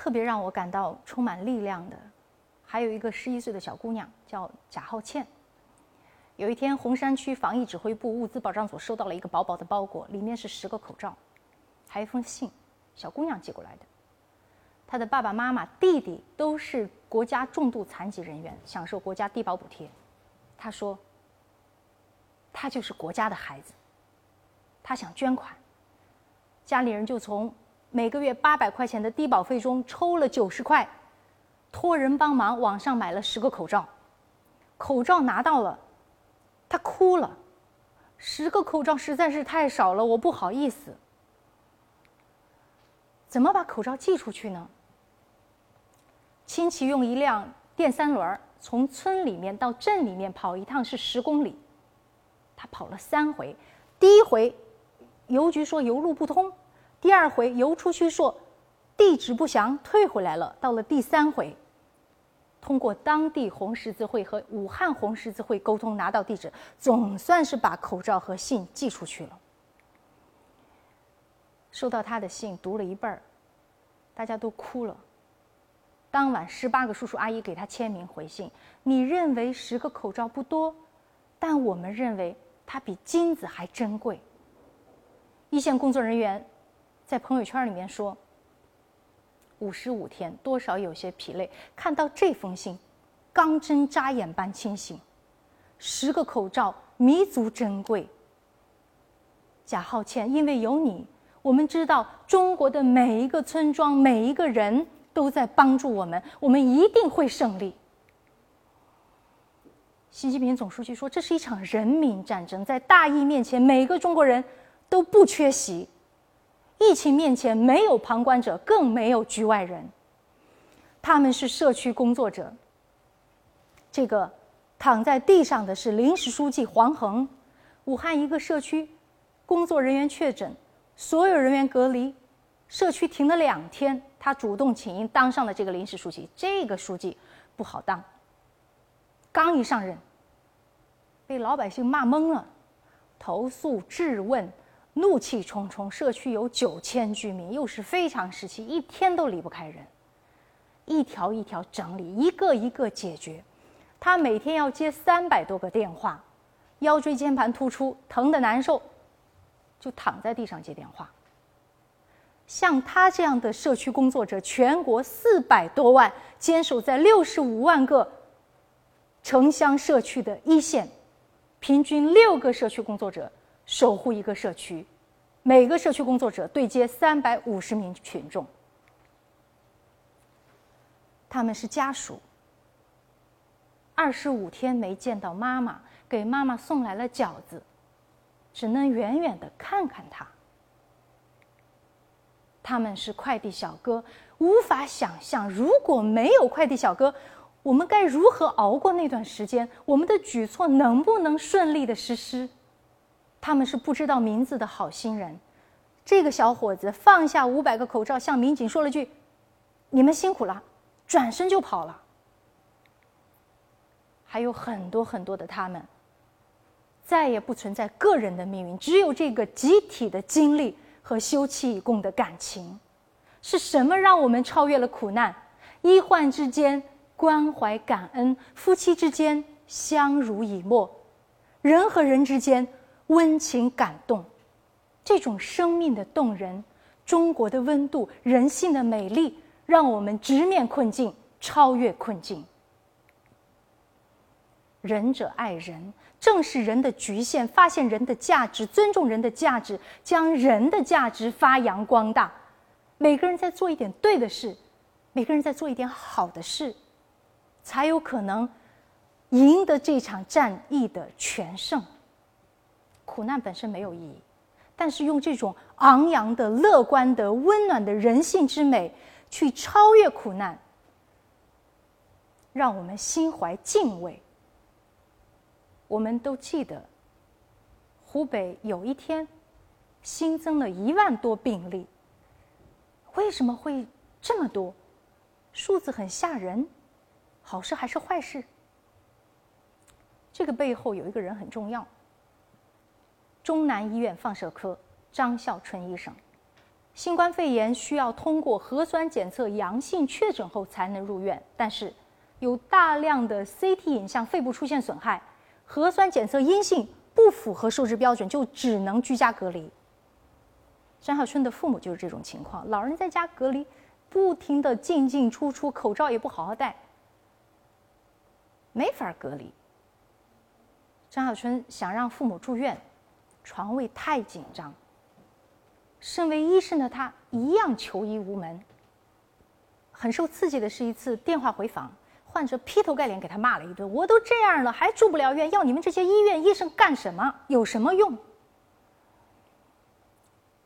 特别让我感到充满力量的，还有一个十一岁的小姑娘，叫贾浩倩。有一天，红山区防疫指挥部物资保障所收到了一个薄薄的包裹，里面是十个口罩，还有一封信，小姑娘寄过来的。她的爸爸妈妈、弟弟都是国家重度残疾人员，享受国家低保补贴。她说：“她就是国家的孩子，她想捐款。”家里人就从每个月八百块钱的低保费中抽了九十块，托人帮忙网上买了十个口罩。口罩拿到了。他哭了，十个口罩实在是太少了，我不好意思。怎么把口罩寄出去呢？亲戚用一辆电三轮从村里面到镇里面跑一趟是十公里，他跑了三回，第一回邮局说邮路不通，第二回邮出去说地址不详，退回来了，到了第三回。通过当地红十字会和武汉红十字会沟通，拿到地址，总算是把口罩和信寄出去了。收到他的信，读了一半儿，大家都哭了。当晚，十八个叔叔阿姨给他签名回信：“你认为十个口罩不多，但我们认为它比金子还珍贵。”一线工作人员在朋友圈里面说。五十五天，多少有些疲累。看到这封信，钢针扎眼般清醒。十个口罩弥足珍贵。贾浩倩，因为有你，我们知道中国的每一个村庄、每一个人都在帮助我们，我们一定会胜利。习近平总书记说：“这是一场人民战争，在大义面前，每个中国人都不缺席。”疫情面前，没有旁观者，更没有局外人。他们是社区工作者。这个躺在地上的是临时书记黄恒。武汉一个社区工作人员确诊，所有人员隔离，社区停了两天。他主动请缨当上了这个临时书记。这个书记不好当。刚一上任，被老百姓骂懵了，投诉质问。怒气冲冲，社区有九千居民，又是非常时期，一天都离不开人，一条一条整理，一个一个解决。他每天要接三百多个电话，腰椎间盘突出，疼得难受，就躺在地上接电话。像他这样的社区工作者，全国四百多万，坚守在六十五万个城乡社区的一线，平均六个社区工作者。守护一个社区，每个社区工作者对接三百五十名群众，他们是家属。二十五天没见到妈妈，给妈妈送来了饺子，只能远远的看看她。他们是快递小哥，无法想象如果没有快递小哥，我们该如何熬过那段时间？我们的举措能不能顺利的实施？他们是不知道名字的好心人。这个小伙子放下五百个口罩，向民警说了句：“你们辛苦了”，转身就跑了。还有很多很多的他们，再也不存在个人的命运，只有这个集体的经历和休戚与共的感情。是什么让我们超越了苦难？医患之间关怀感恩，夫妻之间相濡以沫，人和人之间。温情感动，这种生命的动人，中国的温度，人性的美丽，让我们直面困境，超越困境。仁者爱人，正是人的局限，发现人的价值，尊重人的价值，将人的价值发扬光大。每个人在做一点对的事，每个人在做一点好的事，才有可能赢得这场战役的全胜。苦难本身没有意义，但是用这种昂扬的、乐观的、温暖的人性之美去超越苦难，让我们心怀敬畏。我们都记得，湖北有一天新增了一万多病例，为什么会这么多？数字很吓人，好事还是坏事？这个背后有一个人很重要。中南医院放射科张孝春医生，新冠肺炎需要通过核酸检测阳性确诊后才能入院，但是有大量的 CT 影像肺部出现损害，核酸检测阴性不符合收治标准，就只能居家隔离。张小春的父母就是这种情况，老人在家隔离，不停的进进出出，口罩也不好好戴，没法隔离。张小春想让父母住院，床位太紧张。身为医生的他一样求医无门。很受刺激的是一次电话回访，患者劈头盖脸给他骂了一顿：“我都这样了，还住不了院，要你们这些医院医生干什么？有什么用？”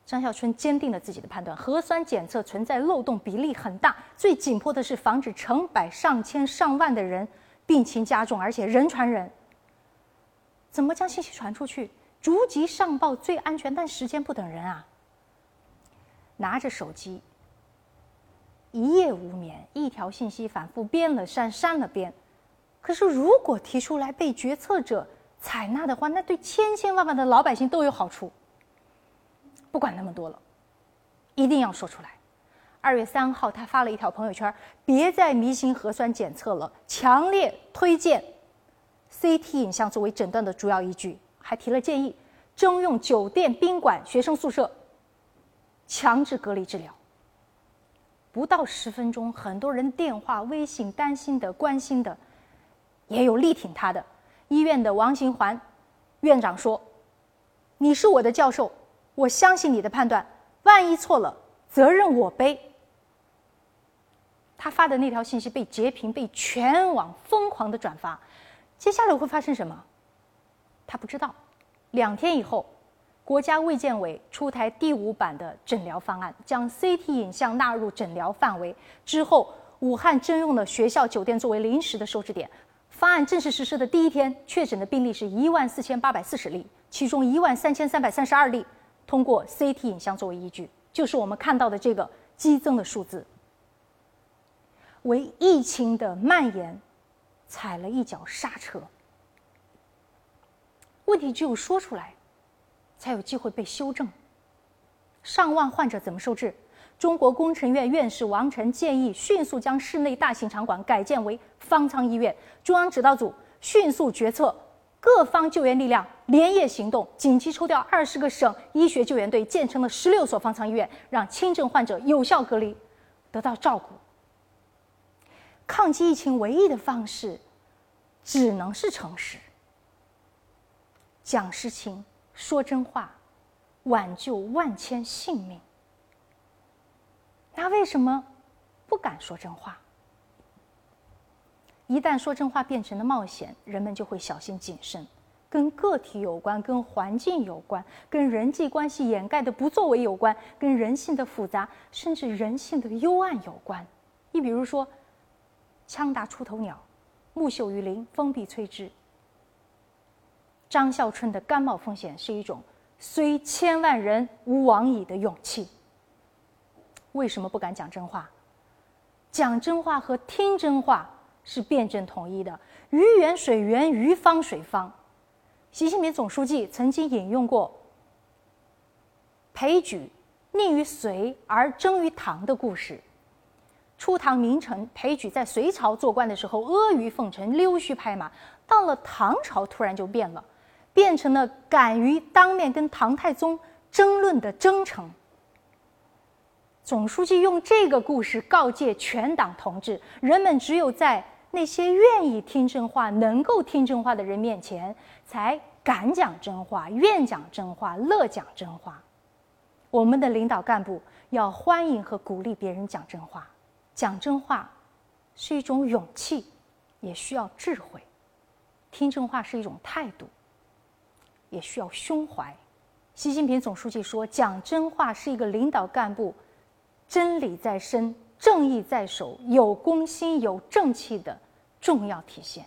张孝春坚定了自己的判断：核酸检测存在漏洞，比例很大。最紧迫的是防止成百上千上万的人病情加重，而且人传人。怎么将信息传出去？逐级上报最安全，但时间不等人啊！拿着手机，一夜无眠，一条信息反复编了删，删了编。可是，如果提出来被决策者采纳的话，那对千千万万的老百姓都有好处。不管那么多了，一定要说出来。二月三号，他发了一条朋友圈：“别再迷信核酸检测了，强烈推荐 CT 影像作为诊断的主要依据。”还提了建议，征用酒店、宾馆、学生宿舍。强制隔离治疗，不到十分钟，很多人电话、微信担心的、关心的，也有力挺他的。医院的王行环院长说：“你是我的教授，我相信你的判断，万一错了，责任我背。”他发的那条信息被截屏，被全网疯狂的转发。接下来会发生什么？他不知道。两天以后。国家卫健委出台第五版的诊疗方案，将 CT 影像纳入诊疗范围。之后，武汉征用了学校、酒店作为临时的收治点。方案正式实施的第一天，确诊的病例是一万四千八百四十例，其中一万三千三百三十二例通过 CT 影像作为依据，就是我们看到的这个激增的数字，为疫情的蔓延踩了一脚刹车。问题只有说出来。才有机会被修正。上万患者怎么收治？中国工程院院士王晨建议迅速将室内大型场馆改建为方舱医院。中央指导组迅速决策，各方救援力量连夜行动，紧急抽调二十个省医学救援队，建成了十六所方舱医院，让轻症患者有效隔离，得到照顾。抗击疫情唯一的方式，只能是诚实，讲实情。说真话，挽救万千性命。那为什么不敢说真话？一旦说真话变成了冒险，人们就会小心谨慎。跟个体有关，跟环境有关，跟人际关系掩盖的不作为有关，跟人性的复杂，甚至人性的幽暗有关。你比如说，枪打出头鸟，木秀于林，风必摧之。张孝春的甘冒风险是一种虽千万人吾往矣的勇气。为什么不敢讲真话？讲真话和听真话是辩证统一的。鱼圆水圆，鱼方水方。习近平总书记曾经引用过裴矩宁于隋而争于唐的故事。初唐名臣裴矩在隋朝做官的时候阿谀奉承、溜须拍马，到了唐朝突然就变了。变成了敢于当面跟唐太宗争论的征程。总书记用这个故事告诫全党同志：人们只有在那些愿意听真话、能够听真话的人面前，才敢讲真话、愿讲真话、乐讲真话。我们的领导干部要欢迎和鼓励别人讲真话。讲真话是一种勇气，也需要智慧；听真话是一种态度。也需要胸怀。习近平总书记说：“讲真话是一个领导干部真理在身、正义在手、有公心、有正气的重要体现。”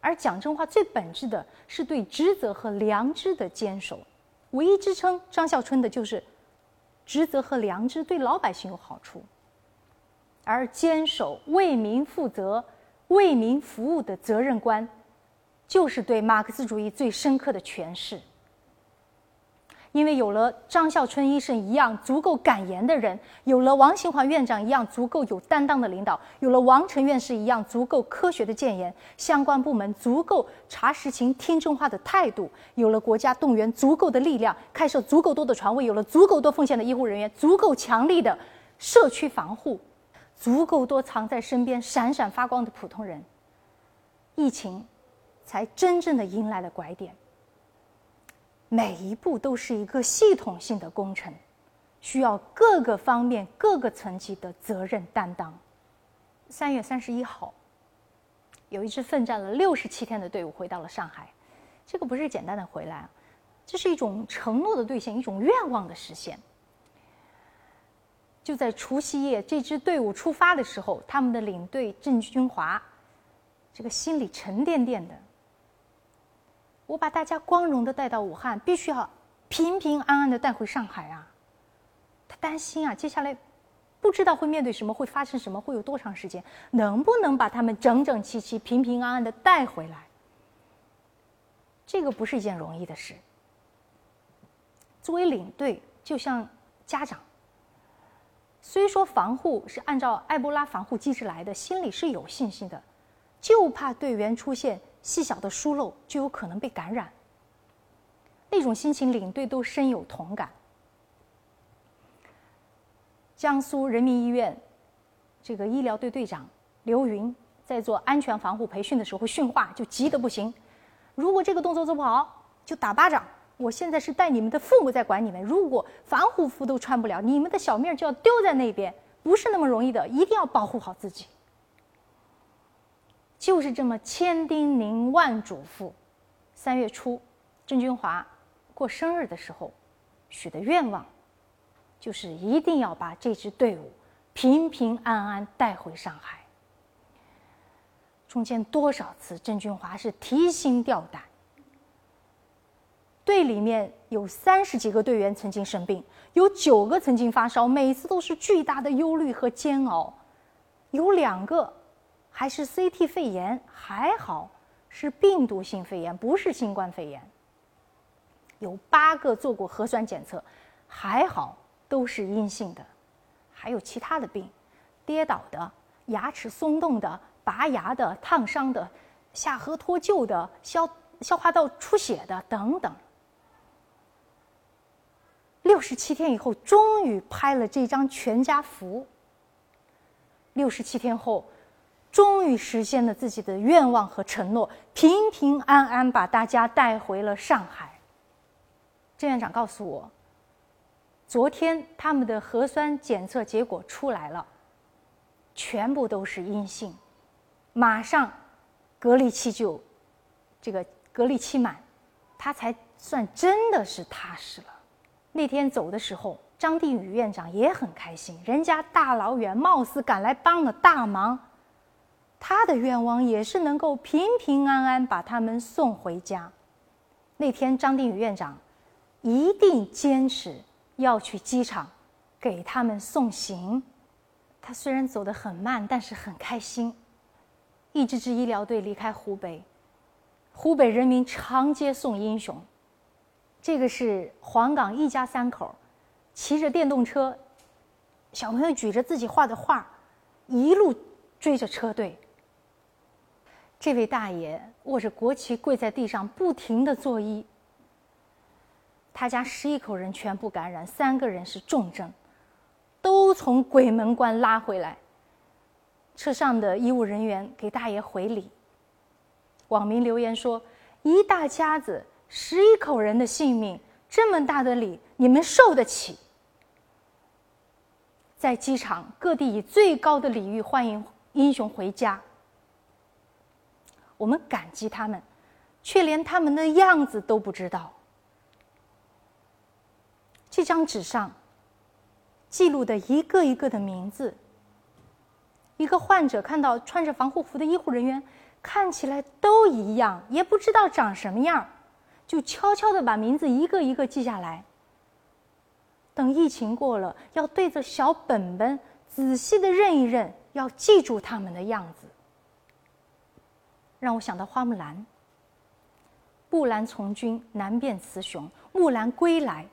而讲真话最本质的是对职责和良知的坚守。唯一支撑张孝春的就是职责和良知对老百姓有好处，而坚守为民负责、为民服务的责任观。就是对马克思主义最深刻的诠释。因为有了张孝春医生一样足够敢言的人，有了王新华院长一样足够有担当的领导，有了王成院士一样足够科学的谏言，相关部门足够查实情、听真话的态度，有了国家动员足够的力量，开设足够多的床位，有了足够多奉献的医护人员，足够强力的社区防护，足够多藏在身边闪闪发光的普通人，疫情才真正的迎来了拐点。每一步都是一个系统性的工程，需要各个方面、各个层级的责任担当。三月三十一号，有一支奋战了六十七天的队伍回到了上海。这个不是简单的回来，这是一种承诺的兑现，一种愿望的实现。就在除夕夜，这支队伍出发的时候，他们的领队郑军华，这个心里沉甸甸的。我把大家光荣的带到武汉，必须要平平安安的带回上海啊！他担心啊，接下来不知道会面对什么，会发生什么，会有多长时间，能不能把他们整整齐齐、平平安安的带回来？这个不是一件容易的事。作为领队，就像家长，虽说防护是按照埃博拉防护机制来的，心里是有信心的，就怕队员出现。细小的疏漏就有可能被感染，那种心情领队都深有同感。江苏人民医院这个医疗队队长刘云在做安全防护培训的时候训话就急得不行，如果这个动作做不好就打巴掌。我现在是带你们的父母在管你们，如果防护服都穿不了，你们的小命就要丢在那边，不是那么容易的，一定要保护好自己。就是这么千叮咛万嘱咐。三月初，郑军华过生日的时候许的愿望，就是一定要把这支队伍平平安安带回上海。中间多少次，郑军华是提心吊胆。队里面有三十几个队员曾经生病，有九个曾经发烧，每次都是巨大的忧虑和煎熬。有两个。还是 CT 肺炎，还好是病毒性肺炎，不是新冠肺炎。有八个做过核酸检测，还好都是阴性的。还有其他的病，跌倒的、牙齿松动的、拔牙的、烫伤的、下颌脱臼的、消消化道出血的等等。六十七天以后，终于拍了这张全家福。六十七天后。终于实现了自己的愿望和承诺，平平安安把大家带回了上海。郑院长告诉我，昨天他们的核酸检测结果出来了，全部都是阴性，马上隔离期就这个隔离期满，他才算真的是踏实了。那天走的时候，张定宇院长也很开心，人家大老远貌似赶来帮了大忙。他的愿望也是能够平平安安把他们送回家。那天，张定宇院长一定坚持要去机场给他们送行。他虽然走得很慢，但是很开心。一支支医疗队离开湖北，湖北人民长街送英雄。这个是黄冈一家三口骑着电动车，小朋友举着自己画的画，一路追着车队。这位大爷握着国旗跪在地上，不停的作揖。他家十一口人全部感染，三个人是重症，都从鬼门关拉回来。车上的医务人员给大爷回礼。网民留言说：“一大家子十一口人的性命，这么大的礼，你们受得起？”在机场，各地以最高的礼遇欢迎英雄回家。我们感激他们，却连他们的样子都不知道。这张纸上记录的一个一个的名字，一个患者看到穿着防护服的医护人员，看起来都一样，也不知道长什么样，就悄悄的把名字一个一个记下来。等疫情过了，要对着小本本仔细的认一认，要记住他们的样子。让我想到花木兰。木兰从军，难辨雌雄。木兰归来，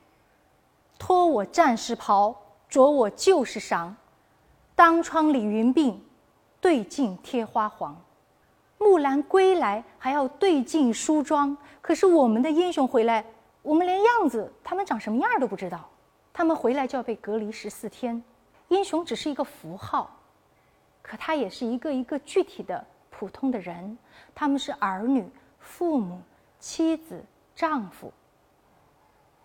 脱我战士袍，着我旧时裳。当窗理云鬓，对镜贴花黄。木兰归来还要对镜梳妆，可是我们的英雄回来，我们连样子他们长什么样都不知道。他们回来就要被隔离十四天。英雄只是一个符号，可他也是一个一个具体的普通的人。他们是儿女、父母、妻子、丈夫。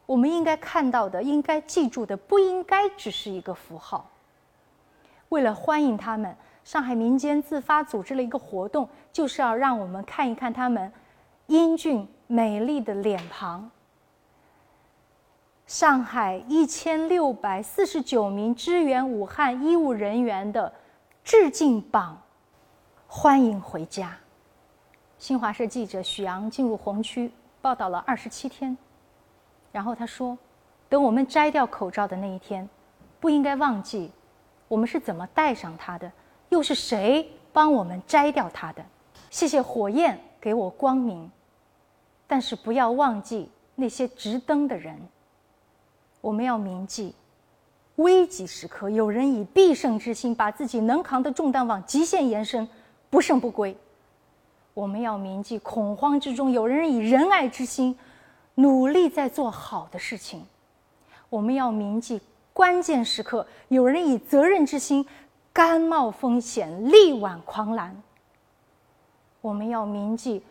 我们应该看到的、应该记住的，不应该只是一个符号。为了欢迎他们，上海民间自发组织了一个活动，就是要让我们看一看他们英俊美丽的脸庞。上海一千六百四十九名支援武汉医务人员的致敬榜，欢迎回家。新华社记者许阳进入红区报道了二十七天，然后他说：“等我们摘掉口罩的那一天，不应该忘记我们是怎么戴上它的，又是谁帮我们摘掉它的。谢谢火焰给我光明，但是不要忘记那些直灯的人。”我们要铭记，危急时刻有人以必胜之心把自己能扛的重担往极限延伸，不胜不归。我们要铭记，恐慌之中有人以仁爱之心努力在做好的事情。我们要铭记，关键时刻有人以责任之心甘冒风险力挽狂澜。我们要铭记，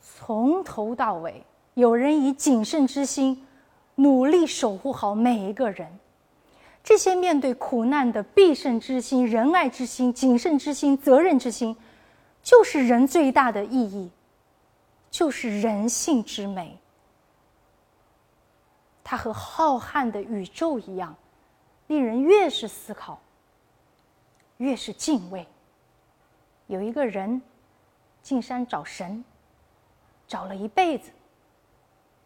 从头到尾有人以谨慎之心。努力守护好每一个人，这些面对苦难的必胜之心、仁爱之心、谨慎之心、责任之心，就是人最大的意义，就是人性之美。它和浩瀚的宇宙一样，令人越是思考，越是敬畏。有一个人进山找神，找了一辈子，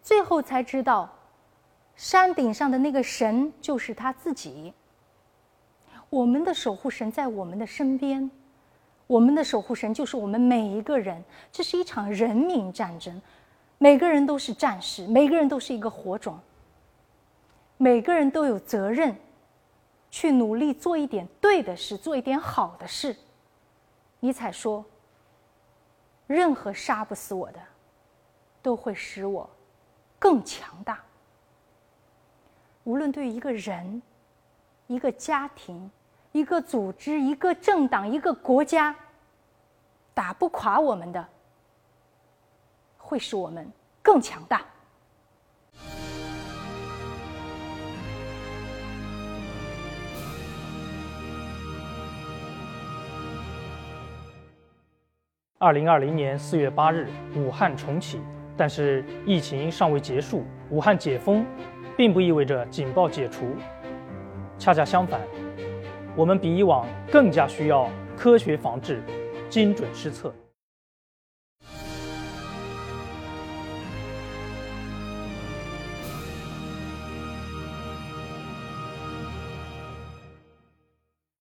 最后才知道。山顶上的那个神就是他自己。我们的守护神在我们的身边，我们的守护神就是我们每一个人。这是一场人民战争，每个人都是战士，每个人都是一个火种，每个人都有责任去努力做一点对的事，做一点好的事。尼采说：“任何杀不死我的，都会使我更强大。”无论对一个人、一个家庭、一个组织、一个政党、一个国家，打不垮我们的，会使我们更强大。二零二零年四月八日，武汉重启，但是疫情尚未结束，武汉解封。并不意味着警报解除，恰恰相反，我们比以往更加需要科学防治、精准施策。